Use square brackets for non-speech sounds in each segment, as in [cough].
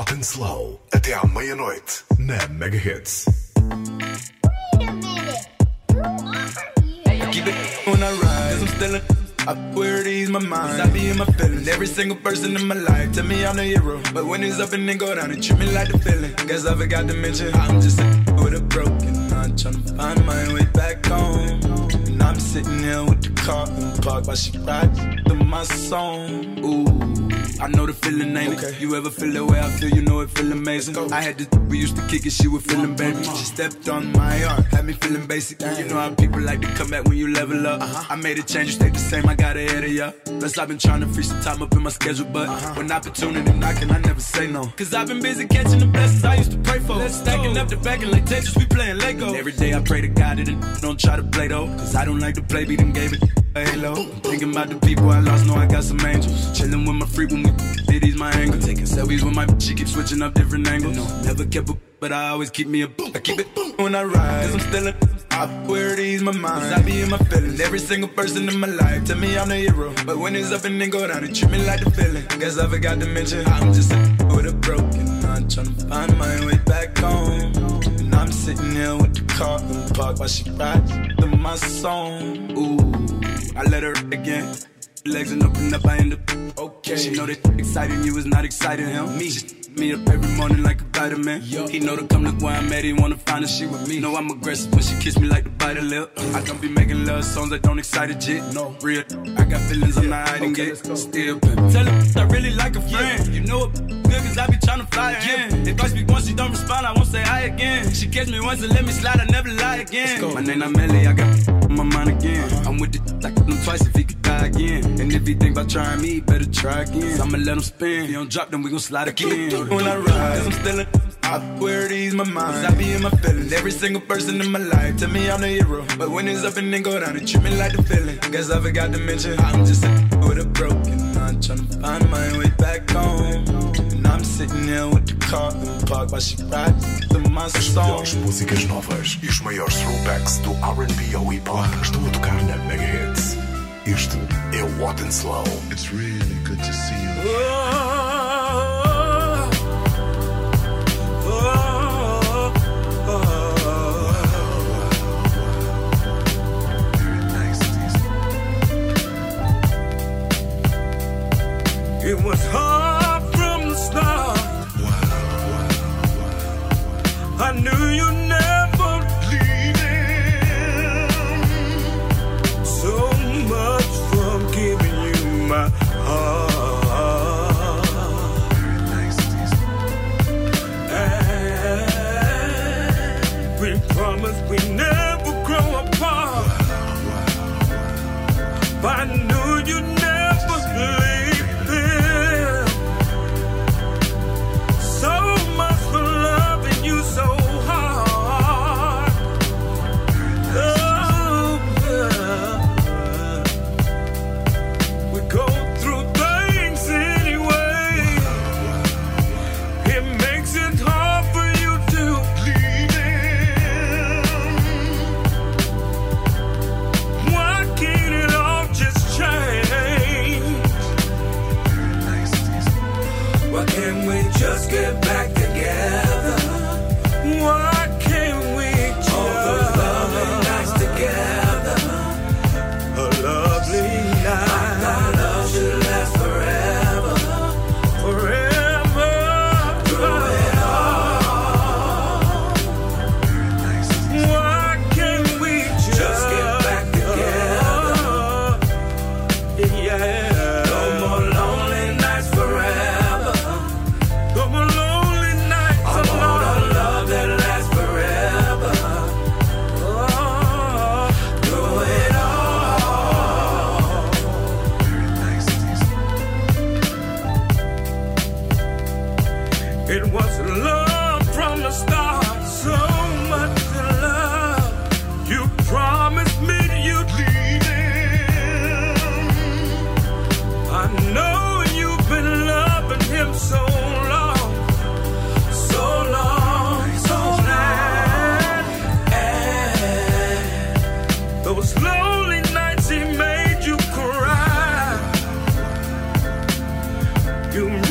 Hot and Slow até à meia-noite na Mega Hits. Wait a minute. Who are you? Keep it when I ride, cause I'm still in. I wear these my mind. I be in my feelings. Every single person in my life tell me I'm the hero. But when it's up and then go down, it treat me like the feeling. Guess I forgot to mention I'm just a with a broken heart, trying to find my way back home. And I'm sitting here with the car in the park while she rides to my song. Ooh. I know the feeling, ain't it? You ever feel the way I feel? You know it feel amazing. I had this, we used to kick it, she was feeling baby. Uh-huh. She stepped on my arm, had me feeling basic. You know how people like to come back when you level up. Uh-huh. I made a change, you stayed the same, I got ahead of ya. Plus, I've been trying to free some time up in my schedule, but uh-huh. when opportunity knocking, I never say no. Cause I've been busy catching the blessings I used to pray for. Let's stacking up the back and like Tetris, we playing Lego. And every day I pray to God that it don't try to play though. Cause I don't like to play, beat and gave it halo. Thinking about the people I lost, know I got some angels. Chilling with my freak when we Diddy's my angle. Taking selfies with my she keep switching up different angles. No, never kept a but I always keep me a book. I keep it when I ride. Cause I'm still in. I wear these my mind. I be in my feelings. Every single person in my life tell me I'm the hero. But when it's up and then go down, it treat me like the feeling. Guess I forgot to mention I'm just a with a broken heart. Trying to find my way back home. And I'm sitting here with the car park while she rides to my song. Ooh, I let her again. Legs and open up, I end up okay. She know that exciting you is not exciting him. Me, She me up every morning like a vitamin. He know to come look where I'm at, he wanna find a shit with me. Know I'm aggressive when she kiss me like the bite of lip. I don't be making love songs that don't excite a jit. No, real. I got feelings I'm not hiding it. Still. Tell her I really like a friend. You know it good cause I be tryna fly her in. If I speak once, she don't respond, I won't say hi again. She catch me once and let me slide, I never lie again. My name not Melly, I got on my mind again. Uh-huh. I'm with the like him twice if he could die again. And if he think about trying me, better try again. So I'ma let him spin. If he don't drop, then we gon' slide again. [laughs] When I ride, cause I'm still in. I wear these my mind. I be in my feelings. Every single person in my life tell me I'm the hero. But when it's up and then go down, it treat me like the feeling. Guess I forgot to mention I'm just a with a broken heart, trying to find my way back home. And I'm sitting here with the car in the park while she rides to my As song. melhores músicas novas e os maiores throwbacks do R&B ao hip hop estão a tocar na Mega Hits. Este é o Hot and Slow. It's really good to see you. Very It was hard from the start. I knew you never leaving. So much for giving you my heart. And we promised we never grow apart. But You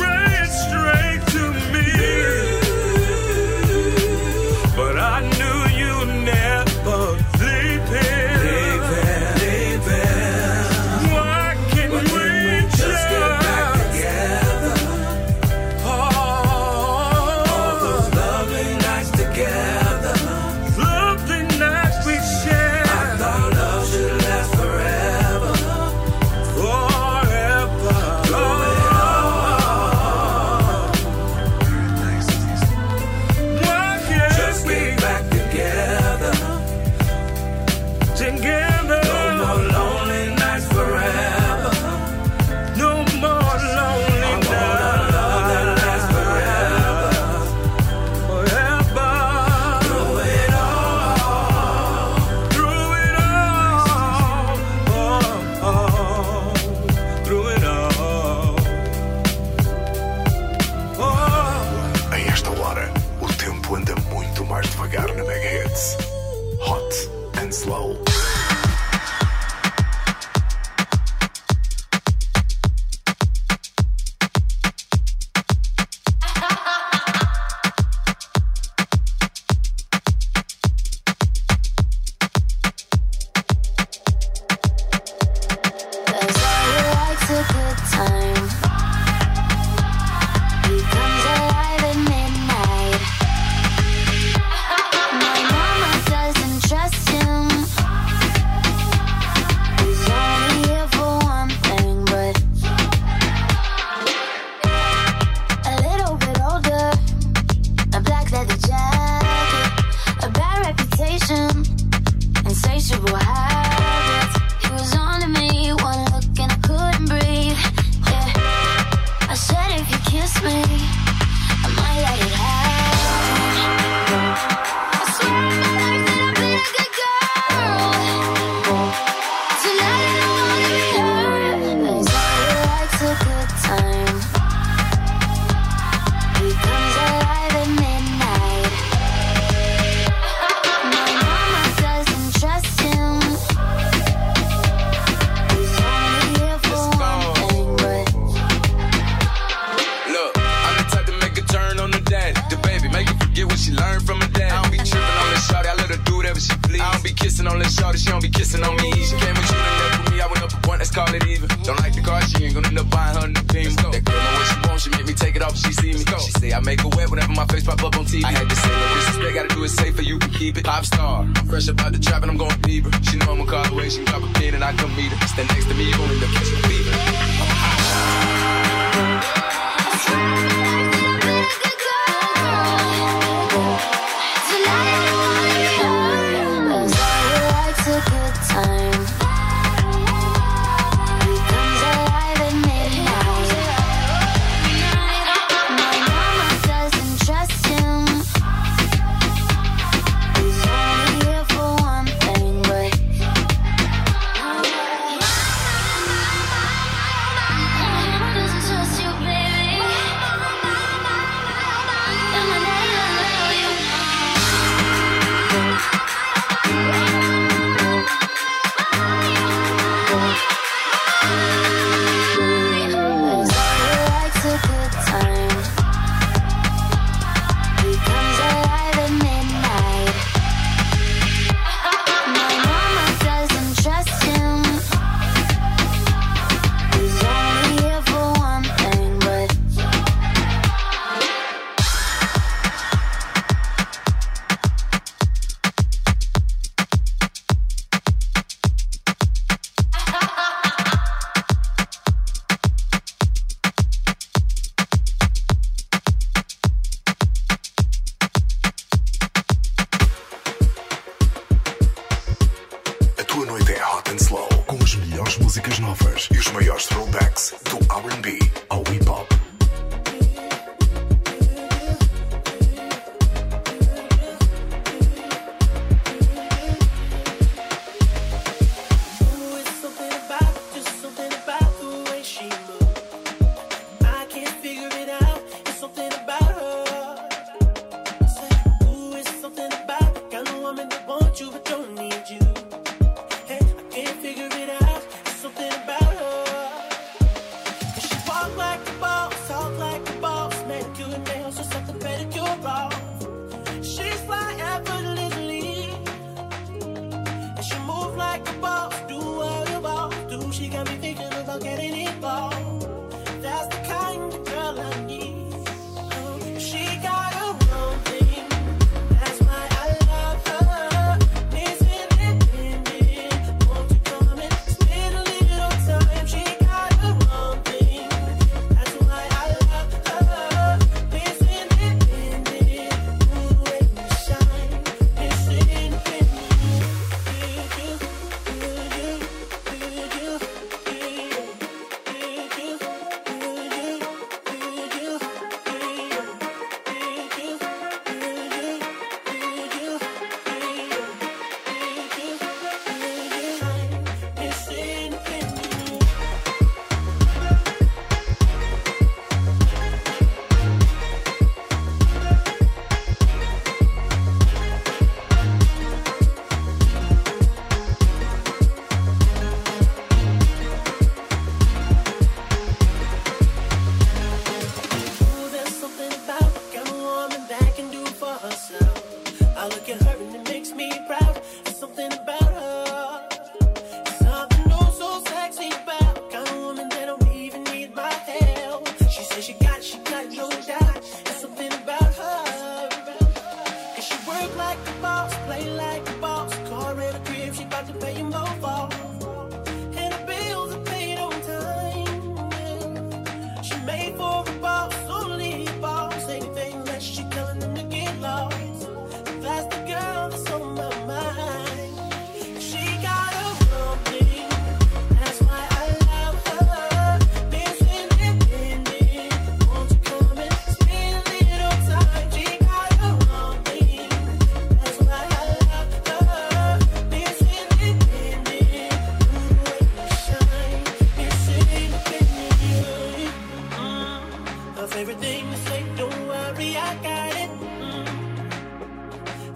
Everything you say, don't worry, I got it. Mm.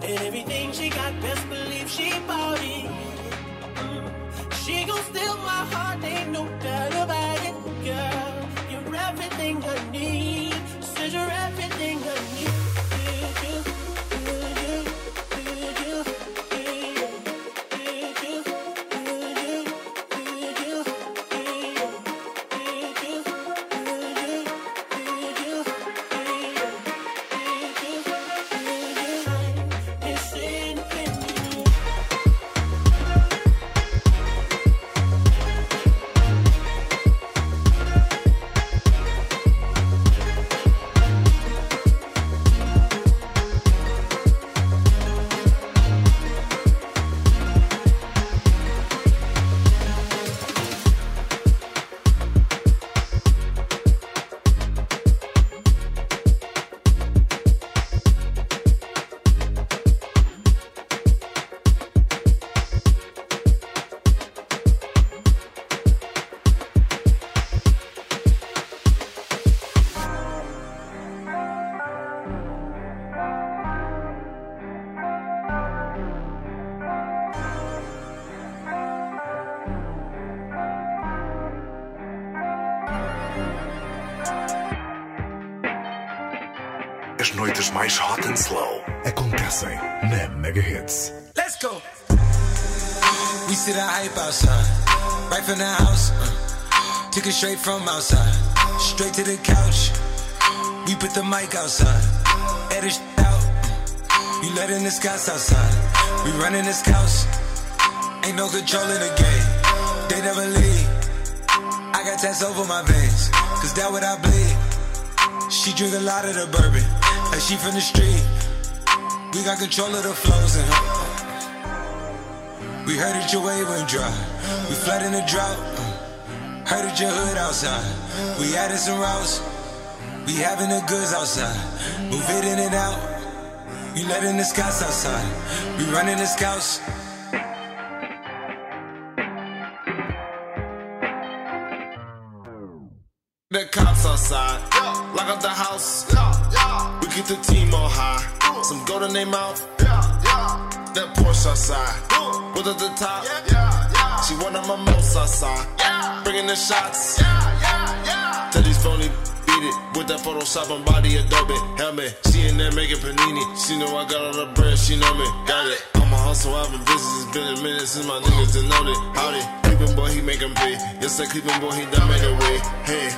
And everything she got, best believe she bought it. Mm. She gon' steal my heart, ain't no doubt about it, girl. You're everything I need. From the house. uh, took it straight from outside, straight to the couch. We put the mic outside, edit out. You letting the scouts outside. We running this house. Ain't no control in the game. They never leave. I got tats over my veins, cause that what I bleed. She drink a lot of the bourbon, like she from the street. We got control of the flows in her. We heard that your wave went dry. We flood in the drought. Heard that your hood outside. We added some routes. We having the goods outside. Move it in and out. You letting the scouts outside. We running the scouts. The cops outside, lock up the house. We keep the team on high. Some gold in their mouth. That Porsche outside, with at the top. She one of my most outside, bringing the shots. Tell these phony beat it with that Photoshop and body Adobe helmet. She in there making panini. She know I got all the bread. She know me, got it. I'm a hustle, I've been busy. It's been a minute since my niggas done known it. Howdy, Cleveland boy, he make 'em pay. Yes, that Cleveland boy, he done made a way. Hey.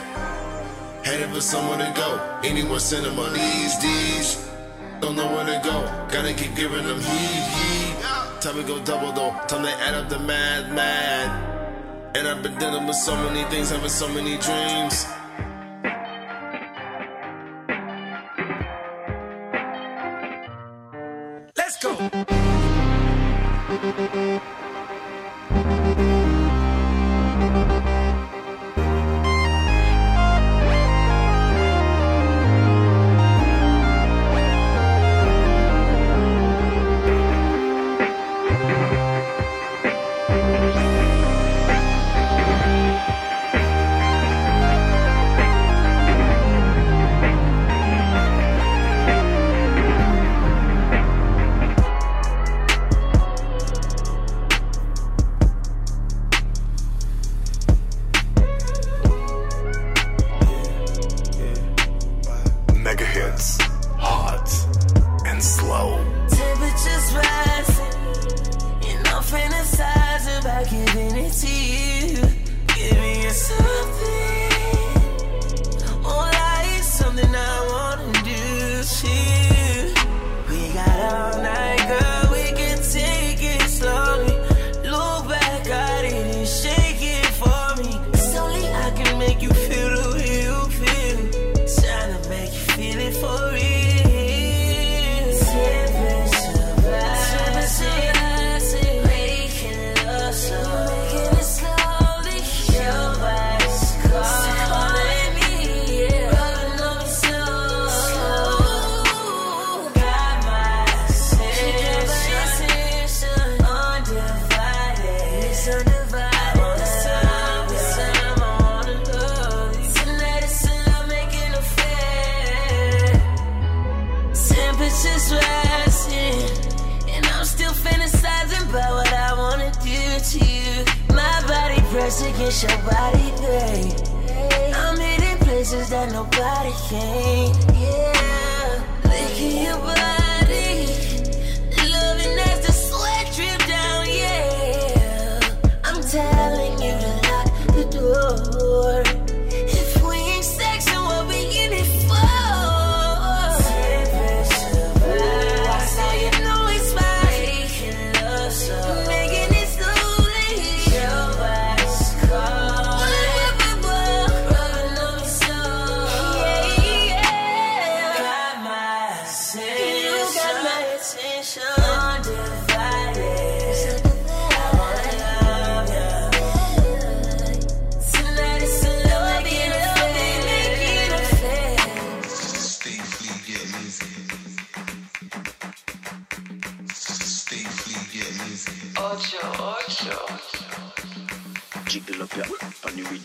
Headed for somewhere to go. Anyone sending my these D's. Don't know where to go. Gotta keep giving them heat, heat. Time to go double though. Time to add up the mad, mad. And I've been dealing with so many things, having so many dreams. Let's go.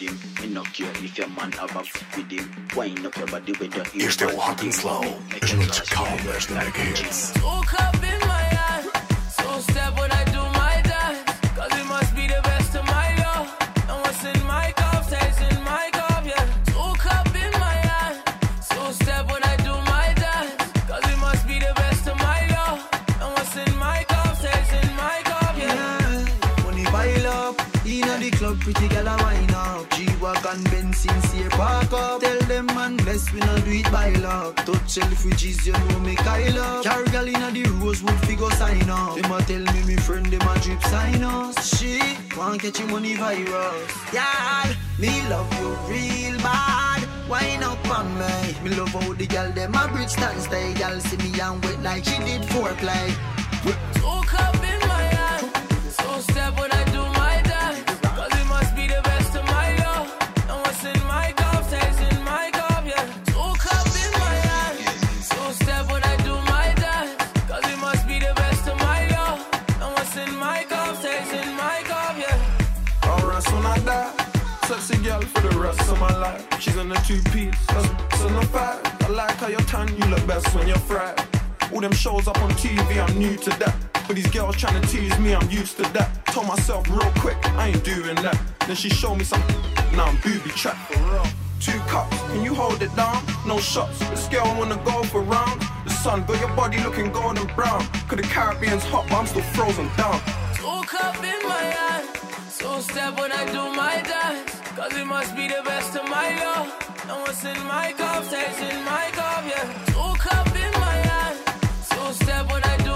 On the rhythm. Me no care if your man have a f- with him. Wind up your body with the ear. Este é o Hot and Slow. As noites calmas da Mega Hits. Two cup in my Touch selfridges, you know me Kyle up. Carry gal inna the Rosewood figure sign up. Them a tell me me friend, them a drip sign us. She want catch him money virus. Yeah, me love you real bad. Wine up on me. Me love how the gal them a bridge stand stay. Gal see me and wet like she did foreplay. Two cup in my hand. So step when I two piece, that's in a five. I like how you're tan, you look best when you're fried. All them shows up on TV, I'm new to that. But these girls trying to tease me, I'm used to that. Told myself real quick, I ain't doing that. Then she showed me some, now I'm booby trapped. Two cups, can you hold it down? No shots, this girl wanna go for round. The sun got your body looking golden brown. Cause the Caribbean's hot, but I'm still frozen down. Two cup in my hand. So step when I do my dance. Cause it must be the best of my love. What's in my cup stays in my cup, yeah. Two cup in my hand. So step when I do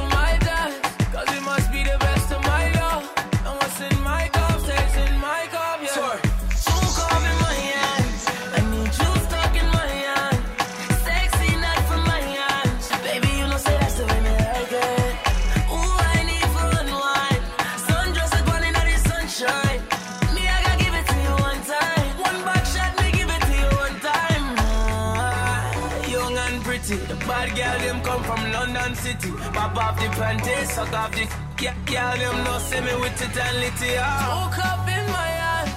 City. Pop off the panties, suck off the yeah, girl, them no see me with litty. Ah. Two cup in my hand.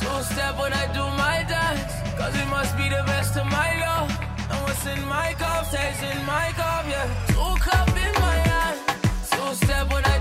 So step when I do my dance. Cause it must be the best of my love. And what's in my cup stays in my cup, yeah. Two cup in my hand. So step when I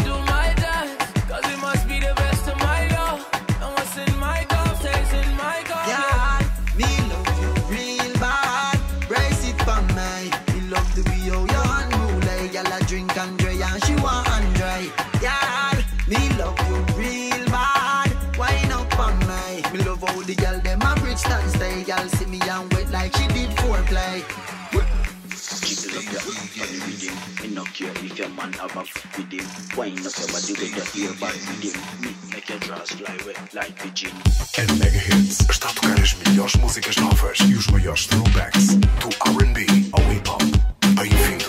man have a f- with him. Wind up your body with your earbud with him. Me make your drawers fly wet like pigeon. A Mega Hits está a tocar as melhores músicas novas e os maiores throwbacks do R&B ao hip hop. Bem-vindo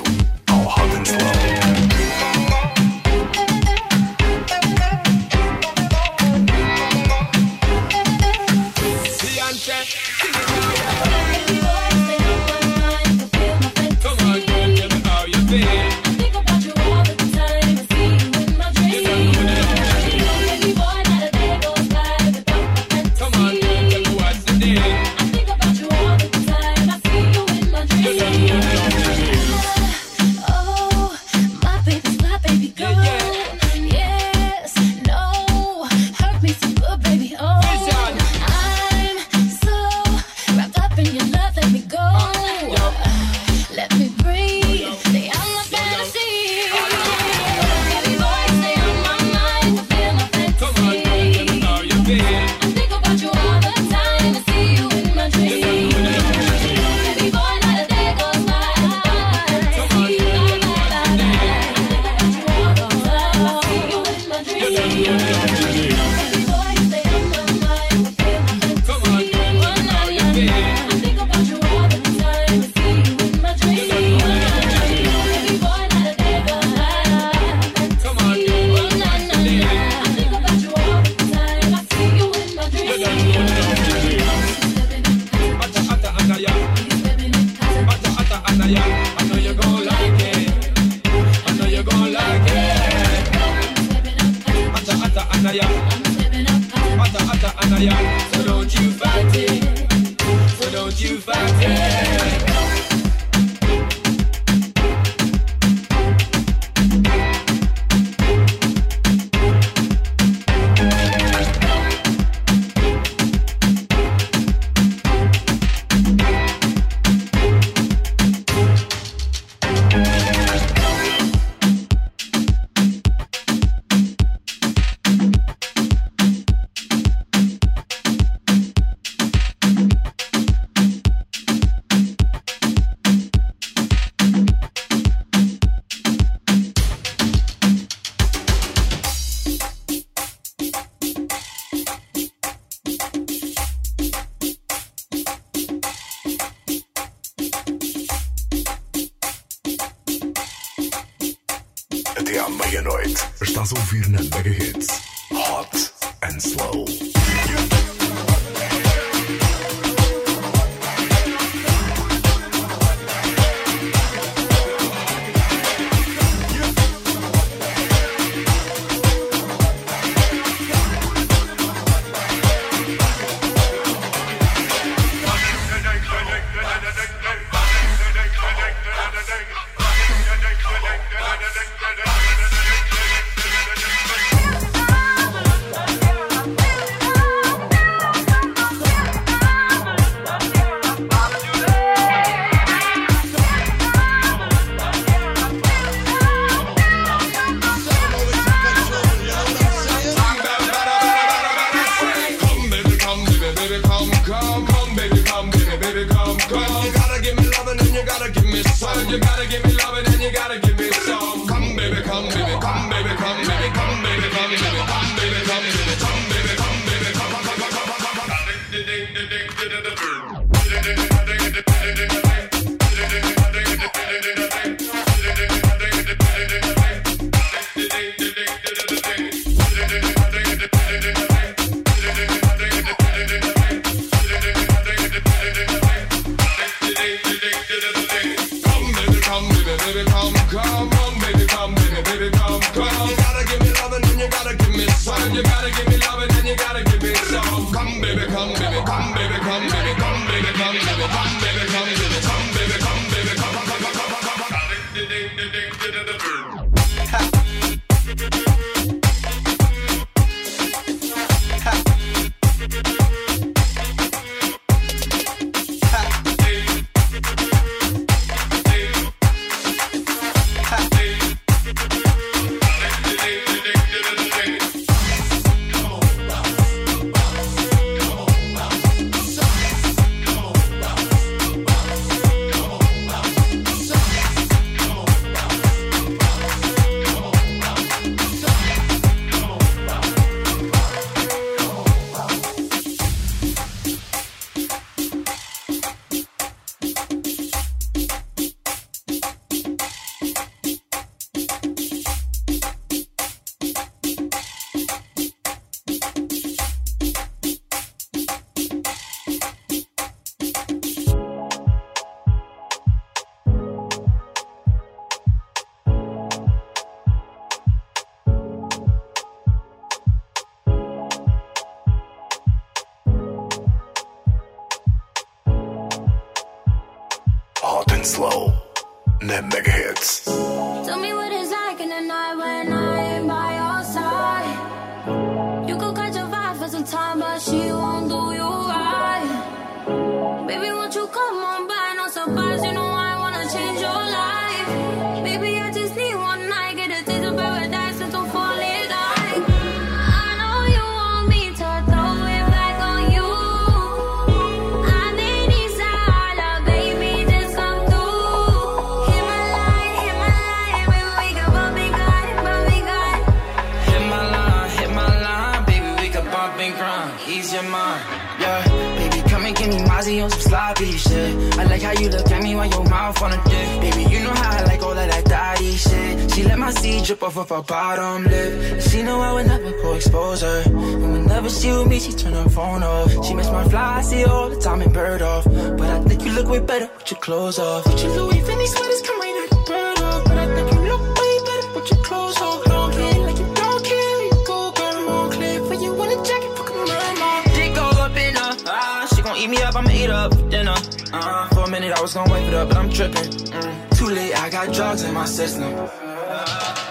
a bottom lip. She know I would never go expose her. And whenever she with me, she turn her phone off. She miss my fly, I see all the time and bird off. But I think you look way better with your clothes off. With your Louis Vuitton sweaters come right out bird off. But I think you look way better with your clothes off. Long hair like you don't care, you go girl, more clear. But you want a jacket, fuck my Dick all up in her. Ah, she gon' eat me up, I'ma eat up for dinner. Uh, for a minute I was gon' wipe it up, but I'm tripping. Mm. Too late, I got drugs in my system.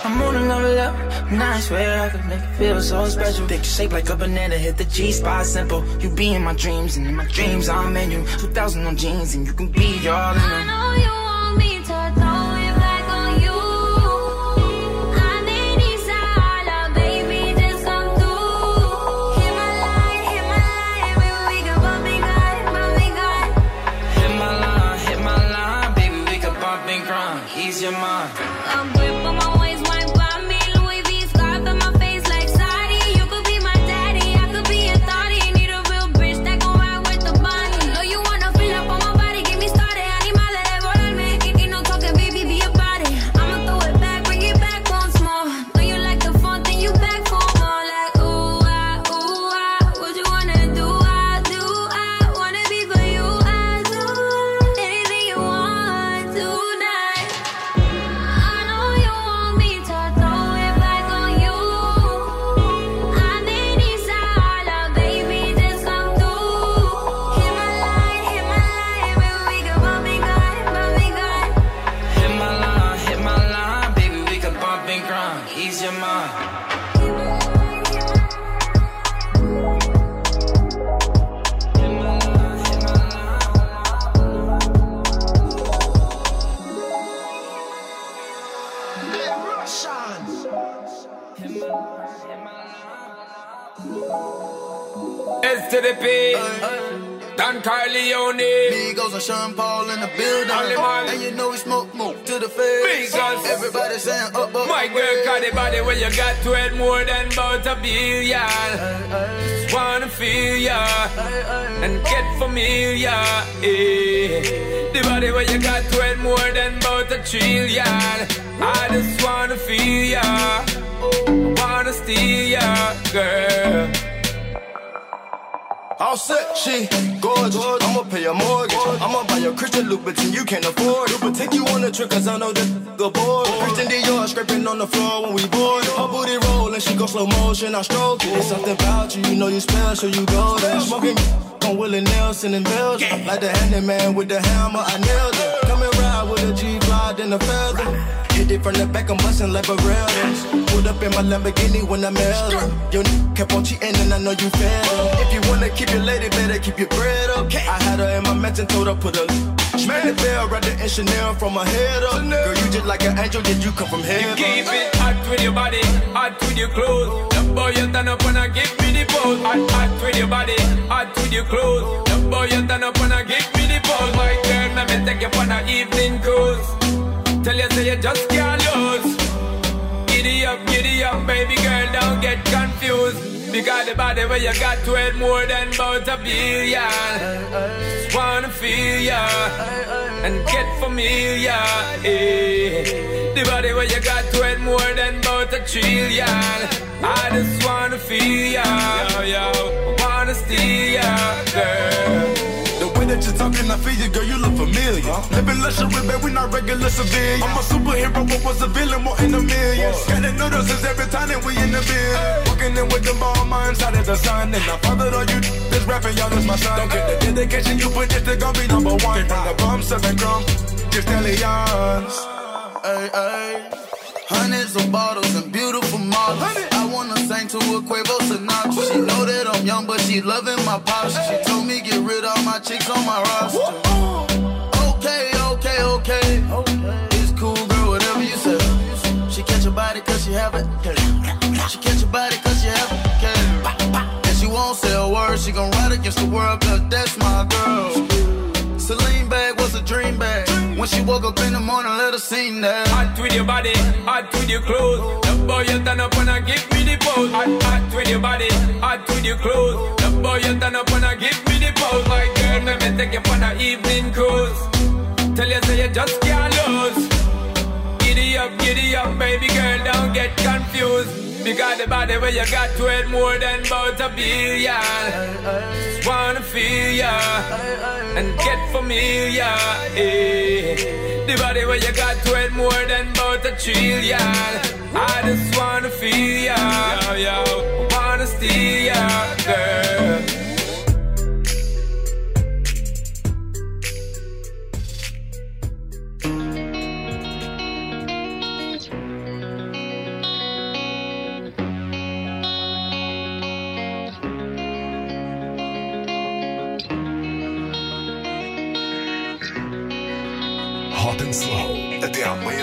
I'm on another level. I swear I could make you feel so special. Think you shaped like a banana, hit the G spot simple. You be in my dreams, and in my dreams I'm in you. 2,000 on jeans, and you can be all in them. I know you. It more than about a billion. Just wanna feel ya and get familiar. Eh. The body where you got it more than about a trillion. I just wanna feel ya, wanna steal ya, girl. All set, she gorgeous. I'ma pay a mortgage. I'ma buy a Christian Louboutin you can't afford. But take you on a trip cause I know that the board. Christian Dior scraping on the floor when we board. Her booty roll and she go slow motion. I stroke it. There's something about you, you know you special, you go there. Smoking on Willie Nelson in Belgium. Like the handyman with the hammer, I nailed it. Come and ride with a And a feather. Hit it from the back, I'm bustin' like a Beretta. Pulled up in my Lamborghini when I met her. Your n- kept on cheating and I know you fed. If you wanna keep your lady, better keep your bread up. I had her in my mansion, told her put a Smack the bell, right the Chanel from my head up. Girl, you just like an angel, did you come from heaven? You keep it hot with your body, hot with your clothes. The boy you turn up and give me the pose. Hot, hot with your body, hot with your clothes. The boy you turn up and give me the pose. My girl, let me take you on an evening cruise. Tell you say you just can't lose. Giddy up, giddy up, baby girl, don't get confused. Because the body where you got to it more than about a billion. Just wanna feel ya and get familiar. Eh. The body where you got to it more than about a trillion. I just wanna feel ya, yo, yo. Wanna steal ya, girl. That you're talking, I feel you, girl, you look familiar. Living luxury, babe, we not regular civilians. I'm a superhero, but was a villain, more in a million. Got the notices every time that we in the bed. Walking in with the ball minds out of the sun. And I fathered on you, this rapping, y'all is my son. Don't get the dedication you put, this they gon' be number one. From the bum, seven crumb, just stallions. Ay, ay. Hundreds of bottles and beautiful models. I wanna sing to a Quavo Sinatra. She know that I'm young, but she loving my posture. She told me get rid of my chicks on my roster. Okay, okay, okay. It's cool, girl, whatever you say. She catch your body cause she have it. She catch your body cause she have it. Okay. And she won't say a word. She gon' ride against the world cause that's my girl. Celine bag was a dream bag. When she woke up in the morning, let her sing that. Hot with your body, hot with your clothes. The boy you turn up and give me the pose. Hot, hot with your body, hot with your clothes. The boy you turn up and give me the pose. My girl, let me take you on an evening cruise. Tell you say you just can't lose. Giddy up, giddy up, baby girl, don't get confused. Because the body where you got to it more than about a billion. Just wanna feel ya and get familiar. Eh. The body where you got to it more than about a trillion. I just wanna feel ya, yo, yo. Wanna steal ya, girl. Slow,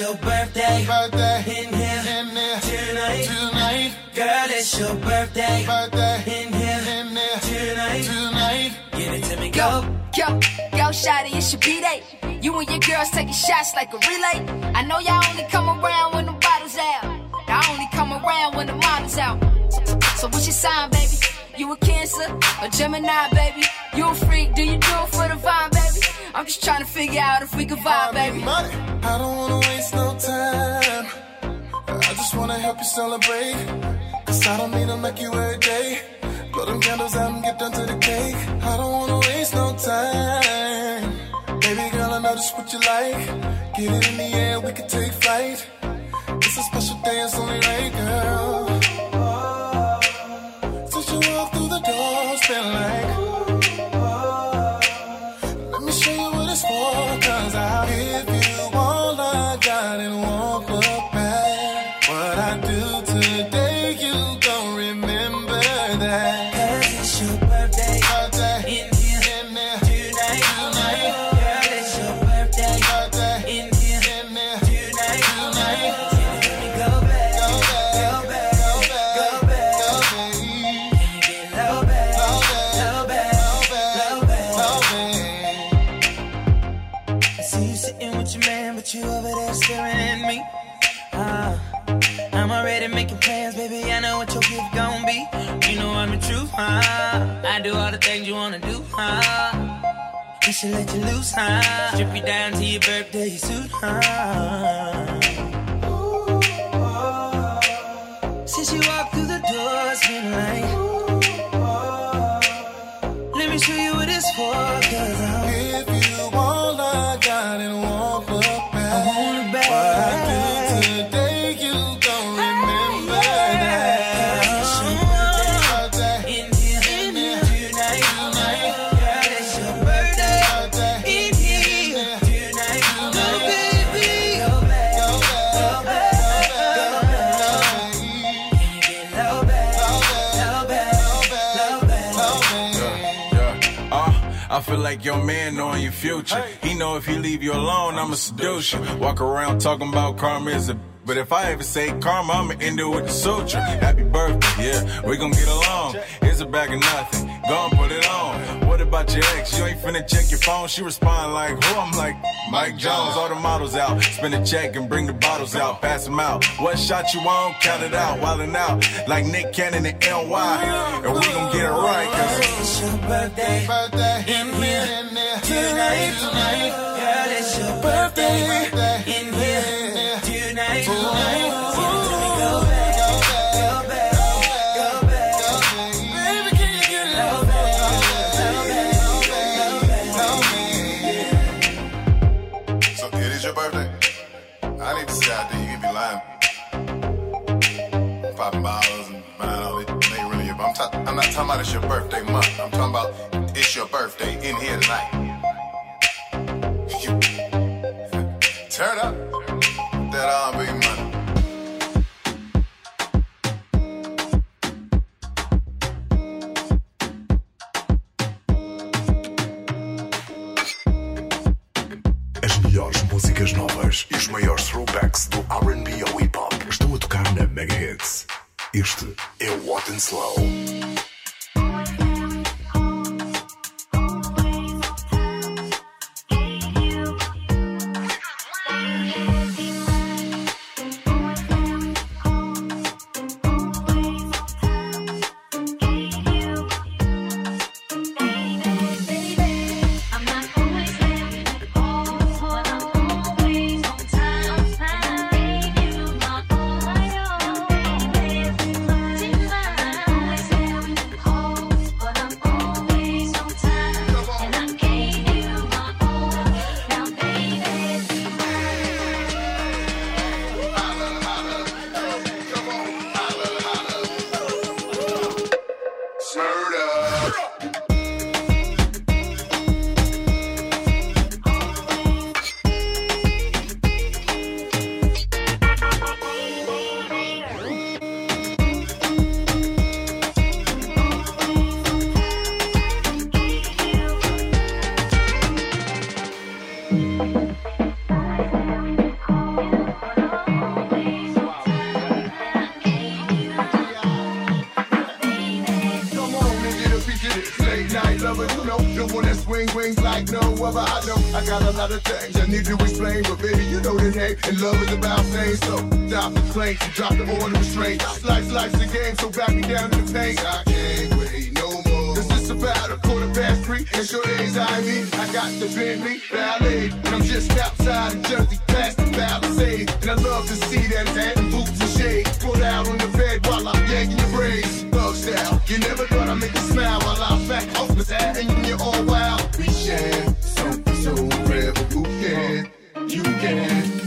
your birthday. birthday. In here, in. Tonight. tonight. Girl, it's your birthday. birthday. In here, in. Tonight. tonight. Give it to me, go. Yo, yo, shawty, it should be day. You and your girls taking shots like a relay. I know y'all only come around when the bottles out. I only come around when the models out. So, so what's your sign, baby? You a Cancer, a Gemini, baby. You a freak, do you do it for the vibe, baby? I'm just trying to figure out if we can vibe, baby. Money. I don't wanna waste no time. I just wanna help you celebrate. Cause I don't need to make you every day. Blow them candles out and get down to the cake. I don't wanna waste no time. Baby girl, I know just what you like. Get it in the air, we can take flight. It's a special day, it's only right, girl. feeling she let you loose, huh? Strip you down to your birthday suit, huh? Oh. Since you walked through the door, it's been like, oh. let me show you what it's for, cause I'm. If you all I got and walk up. your man knowing your future. He know if he leave you alone, I'ma seduce you. Walk around talking about karma is a but if I ever say karma, I'ma end it with a suture. Happy birthday, yeah, we gon' get along. It's a bag of nothing go and put it on. What about your ex? You ain't finna check your phone. She respond like, who? I'm like, Mike Jones, all the models out. Spin a check and bring the bottles out, pass them out. What shot you on? Count it out, wildin' out. Like Nick Cannon and NY. And we gon' get it right, cause it's your birthday. birthday. In here, tonight, tonight. Girl, it's your birthday. In here, tonight, tonight. Bottles and buying all. I'm, ta- I'm not talking about it's your birthday month. I'm talking about it's your birthday in here tonight. Turn up that money. As melhores músicas novas e os maiores throwbacks do R&B ao hip hop estão a tocar na Mega Hits. Este é o What and Slow. Stop the complaints and drop the order restraint. Slice, life's a game, so back me down in the paint. I can't wait no more. This is about a quarter past three, and sure days I mean, I got the Bentley Ballet, and I'm just outside of Jersey, past the Palisade, and I love to see that hat and boots and shades. Put out on the bed while I'm yanking your braids. Thug style, you never thought I'd make you smile while I'm back off the side, and you're all wild. We share something so rare, but who can? You can.